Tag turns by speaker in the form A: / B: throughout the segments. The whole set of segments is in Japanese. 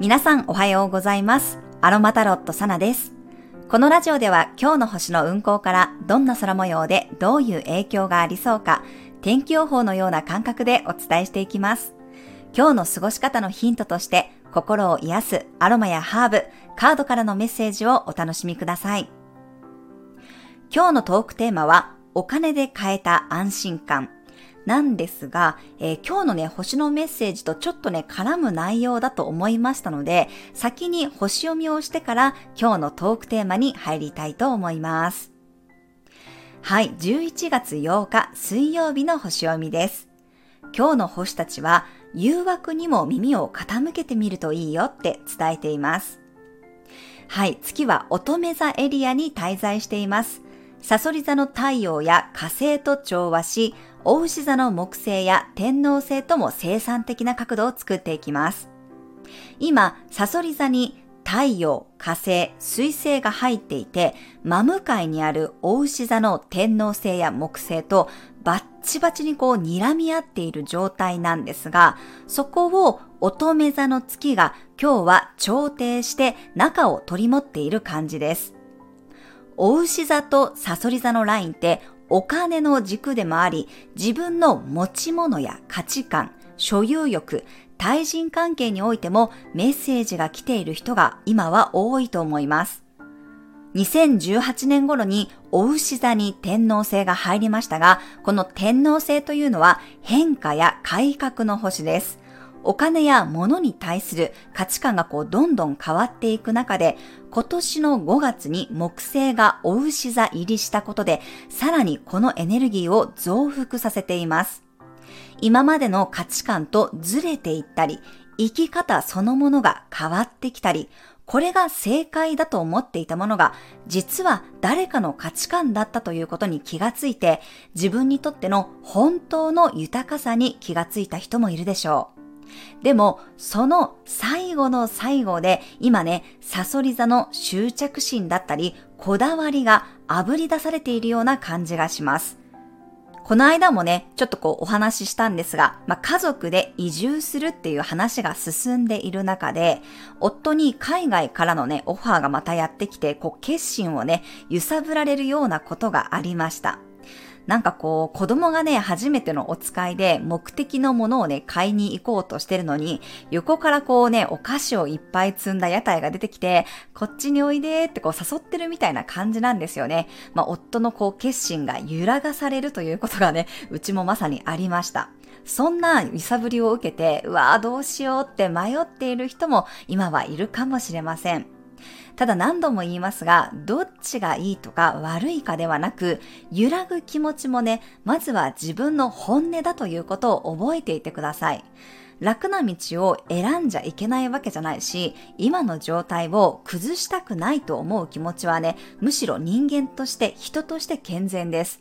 A: 皆さんおはようございます。アロマタロットサナです。このラジオでは今日の星の運行からどんな空模様でどういう影響がありそうか、天気予報のような感覚でお伝えしていきます。今日の過ごし方のヒントとして心を癒すアロマやハーブ、カードからのメッセージをお楽しみください。今日のトークテーマはお金で買えた安心感なんですが、えー、今日のね、星のメッセージとちょっとね、絡む内容だと思いましたので、先に星読みをしてから今日のトークテーマに入りたいと思います。はい、11月8日水曜日の星読みです。今日の星たちは、誘惑にも耳を傾けてみるといいよって伝えています。はい、月は乙女座エリアに滞在しています。サソリ座の太陽や火星と調和し、大牛座の木星や天王星とも生産的な角度を作っていきます。今、サソリ座に太陽、火星、水星が入っていて、真向かいにある大牛座の天王星や木星とバッチバチにこう睨み合っている状態なんですが、そこを乙女座の月が今日は調停して中を取り持っている感じです。お牛座とサソリ座のラインってお金の軸でもあり、自分の持ち物や価値観、所有欲、対人関係においてもメッセージが来ている人が今は多いと思います。2018年頃にお牛座に天皇星が入りましたが、この天皇星というのは変化や改革の星です。お金や物に対する価値観がこうどんどん変わっていく中で、今年の5月に木星がお牛座入りしたことで、さらにこのエネルギーを増幅させています。今までの価値観とずれていったり、生き方そのものが変わってきたり、これが正解だと思っていたものが、実は誰かの価値観だったということに気がついて、自分にとっての本当の豊かさに気がついた人もいるでしょう。でも、その最後の最後で、今ね、サソリ座の執着心だったり、こだわりが炙り出されているような感じがします。この間もね、ちょっとこうお話ししたんですが、まあ、家族で移住するっていう話が進んでいる中で、夫に海外からのね、オファーがまたやってきて、こう決心をね、揺さぶられるようなことがありました。なんかこう、子供がね、初めてのお使いで目的のものをね、買いに行こうとしてるのに、横からこうね、お菓子をいっぱい積んだ屋台が出てきて、こっちにおいでってこう誘ってるみたいな感じなんですよね。まあ、夫のこう、決心が揺らがされるということがね、うちもまさにありました。そんな揺さぶりを受けて、うわぁどうしようって迷っている人も今はいるかもしれません。ただ何度も言いますが、どっちがいいとか悪いかではなく、揺らぐ気持ちもね、まずは自分の本音だということを覚えていてください。楽な道を選んじゃいけないわけじゃないし、今の状態を崩したくないと思う気持ちはね、むしろ人間として人として健全です。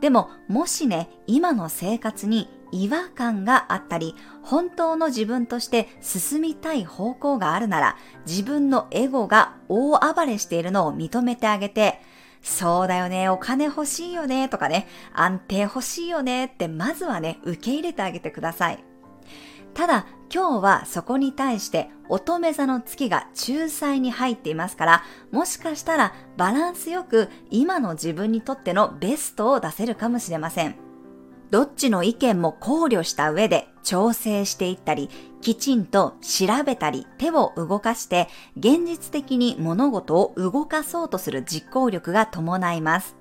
A: でも、もしね、今の生活に違和感があったり、本当の自分として進みたい方向があるなら、自分のエゴが大暴れしているのを認めてあげて、そうだよね、お金欲しいよね、とかね、安定欲しいよねってまずはね、受け入れてあげてください。ただ、今日はそこに対して乙女座の月が仲裁に入っていますから、もしかしたらバランスよく今の自分にとってのベストを出せるかもしれません。どっちの意見も考慮した上で調整していったり、きちんと調べたり、手を動かして、現実的に物事を動かそうとする実行力が伴います。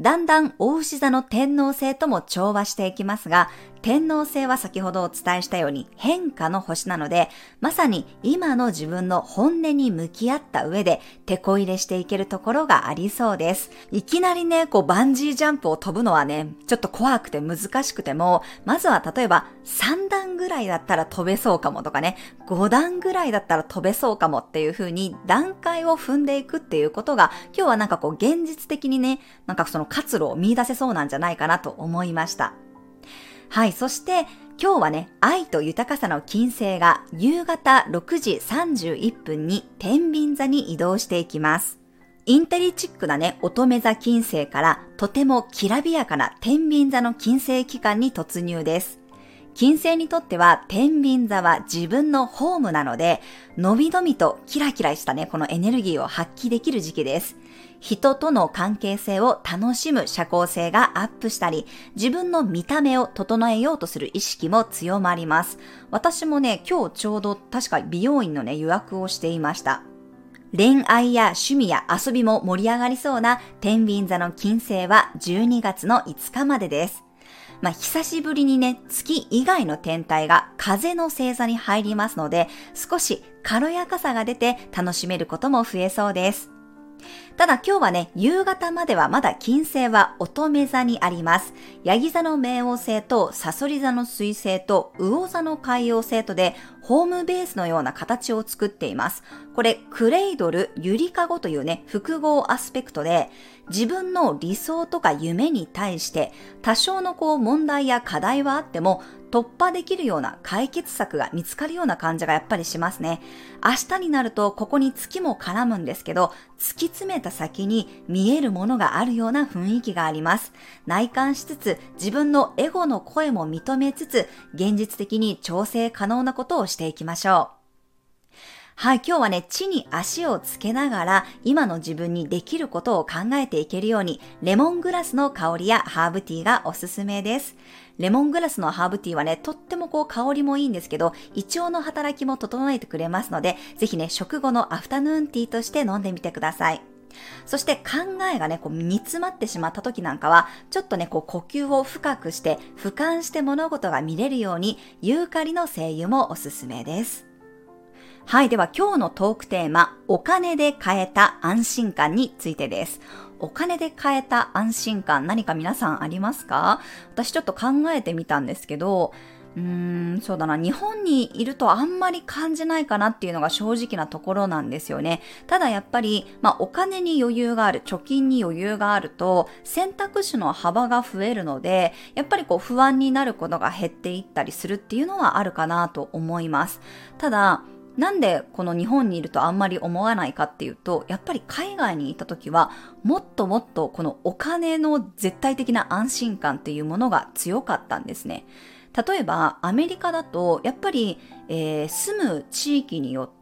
A: だんだん大牛座の天皇星とも調和していきますが、天皇星は先ほどお伝えしたように変化の星なので、まさに今の自分の本音に向き合った上で手こ入れしていけるところがありそうです。いきなりね、こうバンジージャンプを飛ぶのはね、ちょっと怖くて難しくても、まずは例えば3段ぐらいだったら飛べそうかもとかね、5段ぐらいだったら飛べそうかもっていう風に段階を踏んでいくっていうことが、今日はなんかこう現実的にね、なんかその活路を見出せそうなんじゃないかなと思いました。はい、そして今日はね、愛と豊かさの金星が夕方6時31分に天秤座に移動していきます。インテリチックなね、乙女座金星からとてもきらびやかな天秤座の金星期間に突入です。金星にとっては天秤座は自分のホームなので、のびのびとキラキラしたね、このエネルギーを発揮できる時期です。人との関係性を楽しむ社交性がアップしたり、自分の見た目を整えようとする意識も強まります。私もね、今日ちょうど確か美容院のね、予約をしていました。恋愛や趣味や遊びも盛り上がりそうな天秤座の金星は12月の5日までです。まあ、久しぶりにね、月以外の天体が風の星座に入りますので、少し軽やかさが出て楽しめることも増えそうです。ただ今日はね、夕方まではまだ金星は乙女座にあります。ヤギ座の冥王星とサソリ座の水星と魚座の海洋星とでホームベースのような形を作っています。これ、クレイドル、ゆりかごというね、複合アスペクトで、自分の理想とか夢に対して多少のこう問題や課題はあっても突破できるような解決策が見つかるような感じがやっぱりしますね。明日になるとここに月も絡むんですけど、突き詰めた先に見えるものがあるような雰囲気があります。内観しつつ、自分のエゴの声も認めつつ、現実的に調整可能なことをしていきましょう。はい、今日はね、地に足をつけながら、今の自分にできることを考えていけるように、レモングラスの香りやハーブティーがおすすめです。レモングラスのハーブティーはね、とってもこう香りもいいんですけど、胃腸の働きも整えてくれますので、ぜひね、食後のアフタヌーンティーとして飲んでみてください。そして考えがね、こう煮詰まってしまった時なんかは、ちょっとね、こう呼吸を深くして、俯瞰して物事が見れるように、ユーカリの精油もおすすめです。はい。では今日のトークテーマ、お金で買えた安心感についてです。お金で買えた安心感、何か皆さんありますか？私ちょっと考えてみたんですけど、うーん、そうだな。日本にいるとあんまり感じないかなっていうのが正直なところなんですよね。ただやっぱり、まあお金に余裕がある、貯金に余裕があると選択肢の幅が増えるので、やっぱりこう不安になることが減っていったりするっていうのはあるかなと思います。ただ、なんでこの日本にいるとあんまり思わないかっていうと、やっぱり海外にいた時は、もっともっとこのお金の絶対的な安心感っていうものが強かったんですね。例えば、アメリカだと、やっぱり、えー、住む地域によって、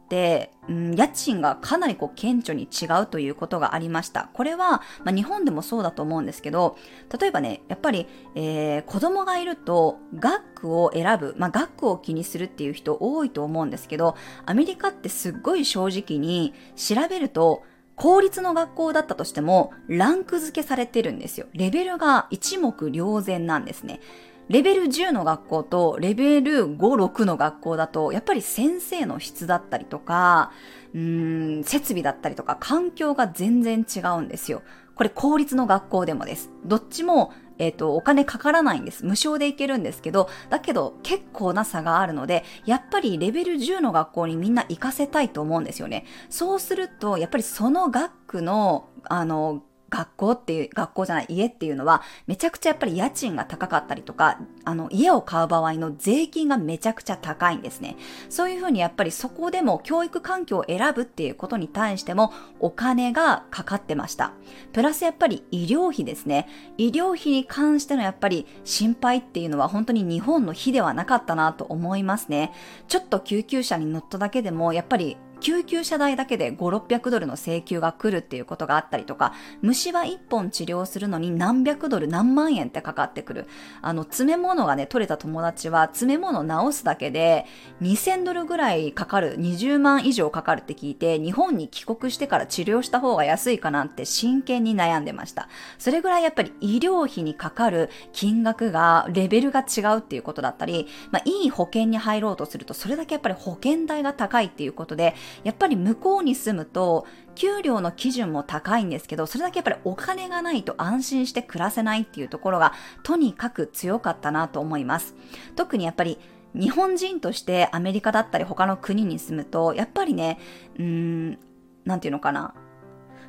A: うん、家賃がかなりこう顕著に違うということがありました。これは、まあ、日本でもそうだと思うんですけど、例えばね、やっぱり、えー、子供がいると学区を選ぶ、まあ、学区を気にするっていう人多いと思うんですけど、アメリカってすっごい正直に調べると、公立の学校だったとしても、ランク付けされてるんですよ。レベルが一目瞭然なんですね。レベル10の学校とレベル5、6の学校だと、やっぱり先生の質だったりとか、うーん、設備だったりとか、環境が全然違うんですよ。これ公立の学校でもです。どっちも、えっ、ー、と、お金かからないんです。無償で行けるんですけど、だけど結構な差があるので、やっぱりレベル10の学校にみんな行かせたいと思うんですよね。そうすると、やっぱりその学区の、あの、学校っていう、学校じゃない家っていうのは、めちゃくちゃやっぱり家賃が高かったりとか、あの、家を買う場合の税金がめちゃくちゃ高いんですね。そういうふうにやっぱりそこでも教育環境を選ぶっていうことに対してもお金がかかってました。プラスやっぱり医療費ですね。医療費に関してのやっぱり心配っていうのは本当に日本の日ではなかったなと思いますね。ちょっと救急車に乗っただけでもやっぱり救急車代だけで5、600ドルの請求が来るっていうことがあったりとか、虫歯1本治療するのに何百ドル、何万円ってかかってくる。あの、詰め物がね、取れた友達は、詰め物直すだけで2000ドルぐらいかかる、20万以上かかるって聞いて、日本に帰国してから治療した方が安いかなって真剣に悩んでました。それぐらいやっぱり医療費にかかる金額が、レベルが違うっていうことだったり、まあ、いい保険に入ろうとすると、それだけやっぱり保険代が高いっていうことで、やっぱり向こうに住むと、給料の基準も高いんですけど、それだけやっぱりお金がないと安心して暮らせないっていうところが、とにかく強かったなと思います。特にやっぱり、日本人としてアメリカだったり他の国に住むと、やっぱりね、うーん、なんていうのかな。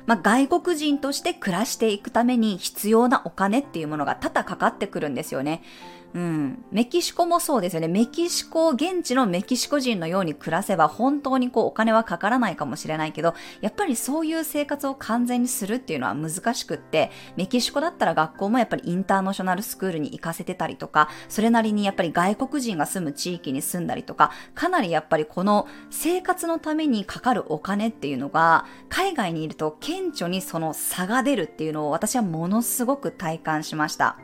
A: まあ、外国人として暮らしていくために必要なお金っていうものが多々かかってくるんですよね。うん、メキシコもそうですよね。メキシコ、現地のメキシコ人のように暮らせば本当にこうお金はかからないかもしれないけど、やっぱりそういう生活を完全にするっていうのは難しくって、メキシコだったら学校もやっぱりインターナショナルスクールに行かせてたりとか、それなりにやっぱり外国人が住む地域に住んだりとか、かなりやっぱりこの生活のためにかかるお金っていうのが、海外にいると顕著にその差が出るっていうのを私はものすごく体感しました。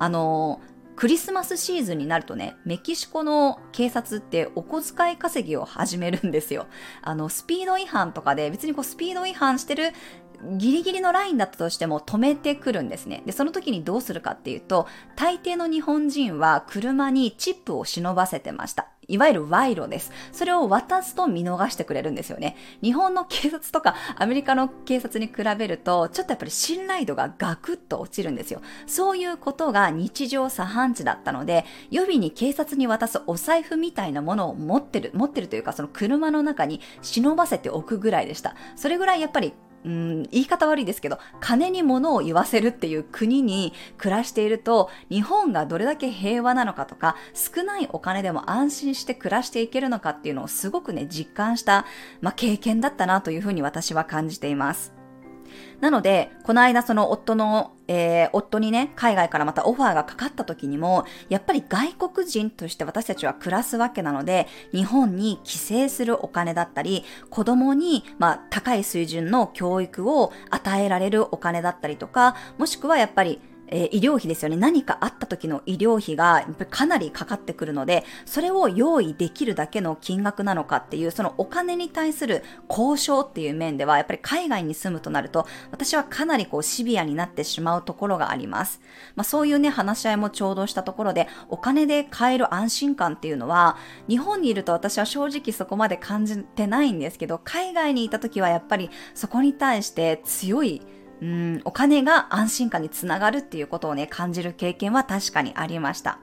A: あのクリスマスシーズンになるとね、メキシコの警察ってお小遣い稼ぎを始めるんですよ。あの、スピード違反とかで別にこうスピード違反してるギリギリのラインだったとしても止めてくるんですね。で、その時にどうするかっていうと、大抵の日本人は車にチップを忍ばせてました。いわゆる賄賂です。それを渡すと見逃してくれるんですよね。日本の警察とかアメリカの警察に比べると、ちょっとやっぱり信頼度がガクッと落ちるんですよ。そういうことが日常茶飯事だったので、予備に警察に渡すお財布みたいなものを持ってる、持ってるというか、その車の中に忍ばせておくぐらいでした。それぐらいやっぱりうん、言い方悪いですけど、金に物を言わせるっていう国に暮らしていると、日本がどれだけ平和なのかとか、少ないお金でも安心して暮らしていけるのかっていうのをすごくね、実感した、まあ、経験だったなというふうに私は感じています。なので、この間その夫の、えー、夫にね、海外からまたオファーがかかった時にも、やっぱり外国人として私たちは暮らすわけなので、日本に帰省するお金だったり、子供に、まあ、高い水準の教育を与えられるお金だったりとか、もしくはやっぱりえー、医療費ですよね。何かあった時の医療費がかなりかかってくるので、それを用意できるだけの金額なのかっていう、そのお金に対する交渉っていう面では、やっぱり海外に住むとなると、私はかなりこうシビアになってしまうところがあります。まあそういうね、話し合いもちょうどしたところで、お金で買える安心感っていうのは、日本にいると私は正直そこまで感じてないんですけど、海外にいた時はやっぱりそこに対して強いうん、お金が安心感につながるっていうことをね、感じる経験は確かにありました。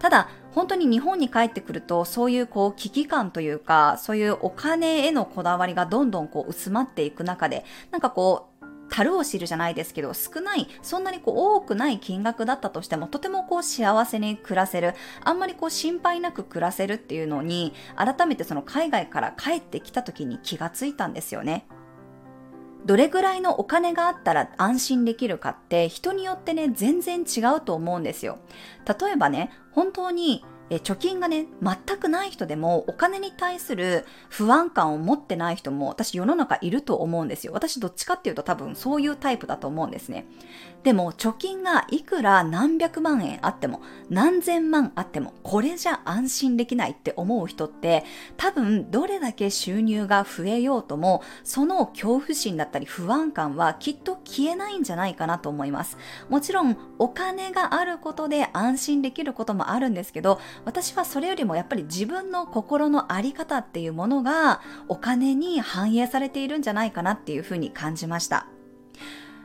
A: ただ、本当に日本に帰ってくると、そういうこう危機感というか、そういうお金へのこだわりがどんどんこう薄まっていく中で、なんかこう、樽を知るじゃないですけど、少ない、そんなにこう多くない金額だったとしても、とてもこう幸せに暮らせる、あんまりこう心配なく暮らせるっていうのに、改めてその海外から帰ってきた時に気がついたんですよね。どれぐらいのお金があったら安心できるかって人によってね、全然違うと思うんですよ。例えばね、本当に貯金がね、全くない人でも、お金に対する不安感を持ってない人も、私世の中いると思うんですよ。私どっちかっていうと多分そういうタイプだと思うんですね。でも、貯金がいくら何百万円あっても、何千万あっても、これじゃ安心できないって思う人って、多分どれだけ収入が増えようとも、その恐怖心だったり不安感はきっと消えないんじゃないかなと思います。もちろん、お金があることで安心できることもあるんですけど、私はそれよりもやっぱり自分の心の在り方っていうものがお金に反映されているんじゃないかなっていうふうに感じました。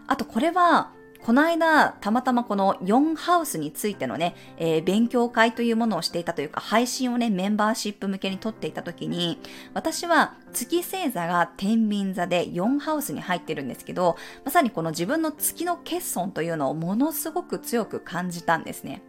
A: あとこれはこの間、たまたまこの4ハウスについてのね、えー、勉強会というものをしていたというか、配信をね、メンバーシップ向けに撮っていたときに、私は月星座が天秤座で4ハウスに入ってるんですけど、まさにこの自分の月の欠損というのをものすごく強く感じたんですね。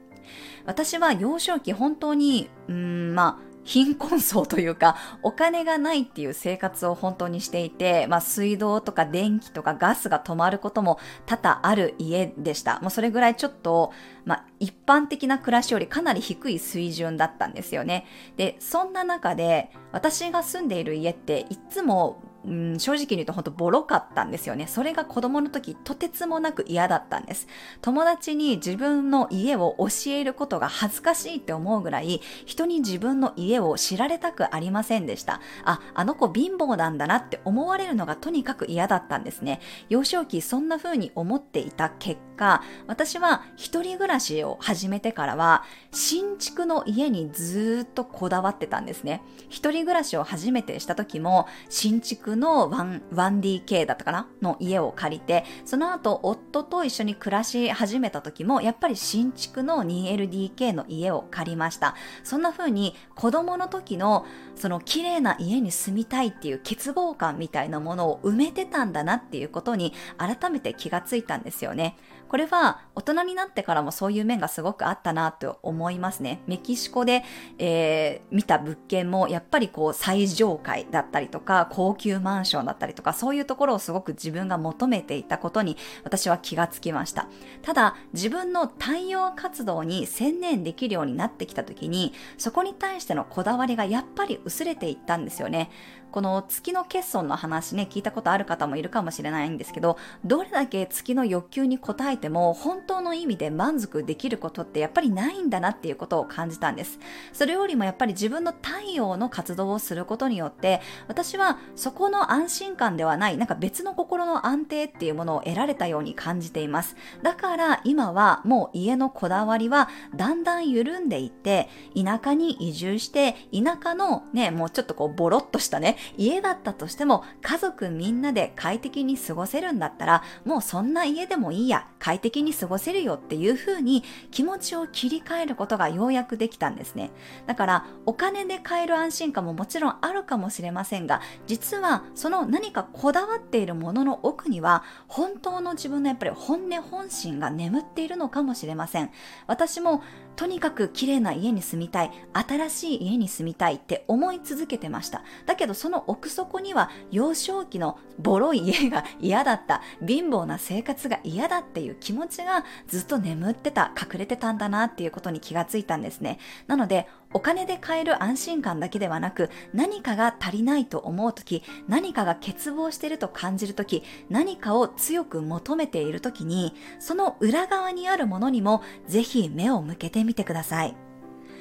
A: 私は幼少期本当に、うん、まあ、貧困層というか、お金がないっていう生活を本当にしていて、まあ水道とか電気とかガスが止まることも多々ある家でした。もうそれぐらいちょっと、まあ一般的な暮らしよりかなり低い水準だったんですよね。で、そんな中で私が住んでいる家っていつもうん、正直に言うと本当ボロかったんですよね。それが子供の時とてつもなく嫌だったんです。友達に自分の家を教えることが恥ずかしいって思うぐらい人に自分の家を知られたくありませんでした。あ、あの子貧乏なんだなって思われるのがとにかく嫌だったんですね。幼少期そんな風に思っていた結果、私は一人暮らしを始めてからは新築の家にずっとこだわってたんですね。一人暮らしを初めてした時も新築の 1DK だったかなの家を借りて、その後夫と一緒に暮らし始めた時も、やっぱり新築の 2LDK の家を借りました。そんな風に子供の時のその綺麗な家に住みたいっていう欠乏感みたいなものを埋めてたんだなっていうことに改めて気がついたんですよね。これは大人になってからもそういう面がすごくあったなと思いますね。メキシコで、えー、見た物件もやっぱりこう最上階だったりとか高級マンションだったりとかそういうところをすごく自分が求めていたことに私は気がつきました。ただ自分の太陽活動に専念できるようになってきた時にそこに対してのこだわりがやっぱり薄れていったんですよね。この月の欠損の話ね、聞いたことある方もいるかもしれないんですけど、どれだけ月の欲求に応えても本当の意味で満足できることってやっぱりないんだなっていうことを感じたんです。それよりもやっぱり自分の太陽の活動をすることによって、私はそこの安心感ではない、なんか別の心の安定っていうものを得られたように感じています。だから今はもう家のこだわりはだんだん緩んでいって、田舎に移住して、田舎のね、もうちょっとこうボロっとしたね、家だったとしても家族みんなで快適に過ごせるんだったらもうそんな家でもいいや快適に過ごせるよっていう風に気持ちを切り替えることがようやくできたんですね。だからお金で買える安心感ももちろんあるかもしれませんが実はその何かこだわっているものの奥には本当の自分のやっぱり本音本心が眠っているのかもしれません。私もとにかく綺麗な家に住みたい、新しい家に住みたいって思い続けてました。だけどその奥底には幼少期のボロい家が嫌だった、貧乏な生活が嫌だっていう気持ちがずっと眠ってた、隠れてたんだなっていうことに気がついたんですね。なので、お金で買える安心感だけではなく、何かが足りないと思うとき、何かが欠乏していると感じるとき、何かを強く求めているときに、その裏側にあるものにもぜひ目を向けてみてください。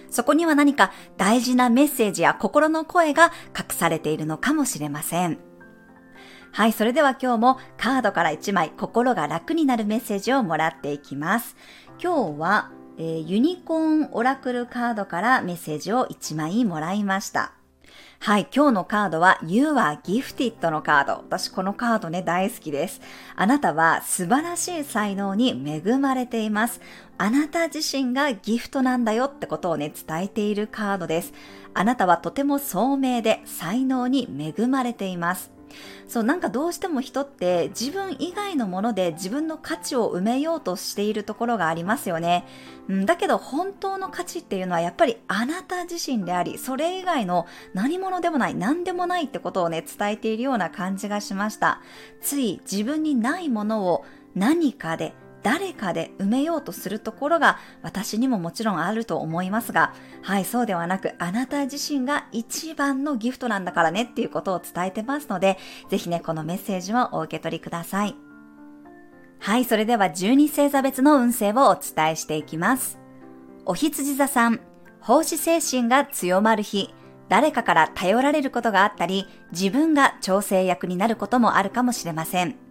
A: そこには何か大事なメッセージや心の声が隠されているのかもしれません。はい、それでは今日もカードから1枚心が楽になるメッセージをもらっていきます。今日はえー、ユニコーンオラクルカードからメッセージを1枚もらいました。はい、今日のカードは You are Gifted のカード。私このカードね大好きです。あなたは素晴らしい才能に恵まれています。あなた自身がギフトなんだよってことをね伝えているカードです。あなたはとても聡明で才能に恵まれています。そう、なんかどうしても人って自分以外のもので自分の価値を埋めようとしているところがありますよね。うん、だけど本当の価値っていうのはやっぱりあなた自身であり、それ以外の何者でもない、何でもないってことをね、伝えているような感じがしました。つい自分にないものを何かで誰かで埋めようとするところが私にももちろんあると思いますが、はい、そうではなく、あなた自身が一番のギフトなんだからねっていうことを伝えてますので、ぜひね、このメッセージをお受け取りください。はい、それでは12星座別の運勢をお伝えしていきます。お羊座さん、奉仕精神が強まる日、誰かから頼られることがあったり、自分が調整役になることもあるかもしれません。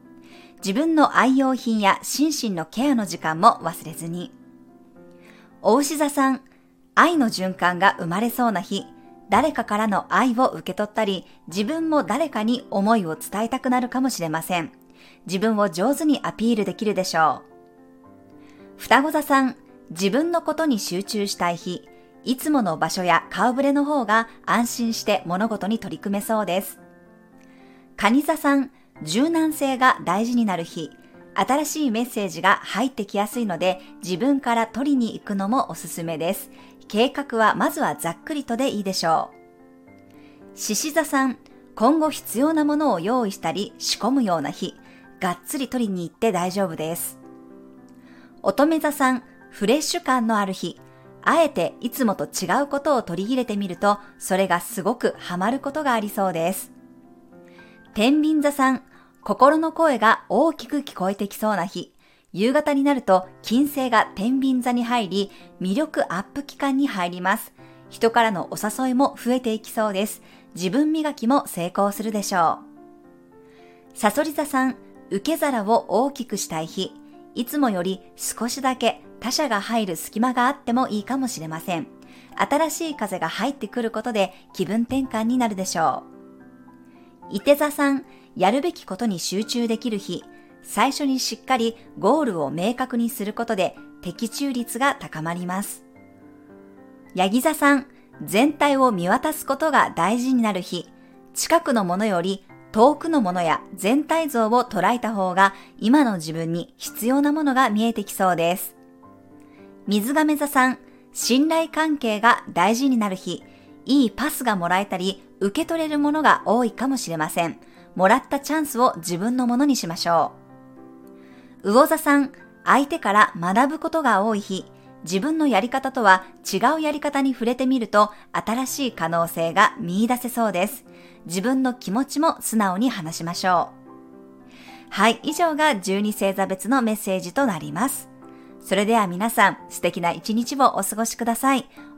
A: 自分の愛用品や心身のケアの時間も忘れずに。お牛座さん、愛の循環が生まれそうな日、誰かからの愛を受け取ったり、自分も誰かに思いを伝えたくなるかもしれません。自分を上手にアピールできるでしょう。双子座さん、自分のことに集中したい日、いつもの場所や顔ぶれの方が安心して物事に取り組めそうです。蟹座さん、柔軟性が大事になる日、新しいメッセージが入ってきやすいので自分から取りに行くのもおすすめです。計画はまずはざっくりとでいいでしょう。獅子座さん、今後必要なものを用意したり仕込むような日、がっつり取りに行って大丈夫です。乙女座さん、フレッシュ感のある日、あえていつもと違うことを取り入れてみると、それがすごくハマることがありそうです。天秤座さん、心の声が大きく聞こえてきそうな日、夕方になると金星が天秤座に入り、魅力アップ期間に入ります。人からのお誘いも増えていきそうです。自分磨きも成功するでしょう。サソリ座さん、受け皿を大きくしたい日、いつもより少しだけ他者が入る隙間があってもいいかもしれません。新しい風が入ってくることで気分転換になるでしょう。伊手座さん、やるべきことに集中できる日、最初にしっかりゴールを明確にすることで的中率が高まります。ヤギ座さん、全体を見渡すことが大事になる日、近くのものより遠くのものや全体像を捉えた方が今の自分に必要なものが見えてきそうです。水亀座さん、信頼関係が大事になる日、いいパスがもらえたり、受け取れるものが多いかもしれません。もらったチャンスを自分のものにしましょう。魚座さん、相手から学ぶことが多い日、自分のやり方とは違うやり方に触れてみると新しい可能性が見出せそうです。自分の気持ちも素直に話しましょう。はい、以上が12星座別のメッセージとなります。それでは皆さん、素敵な一日をお過ごしください。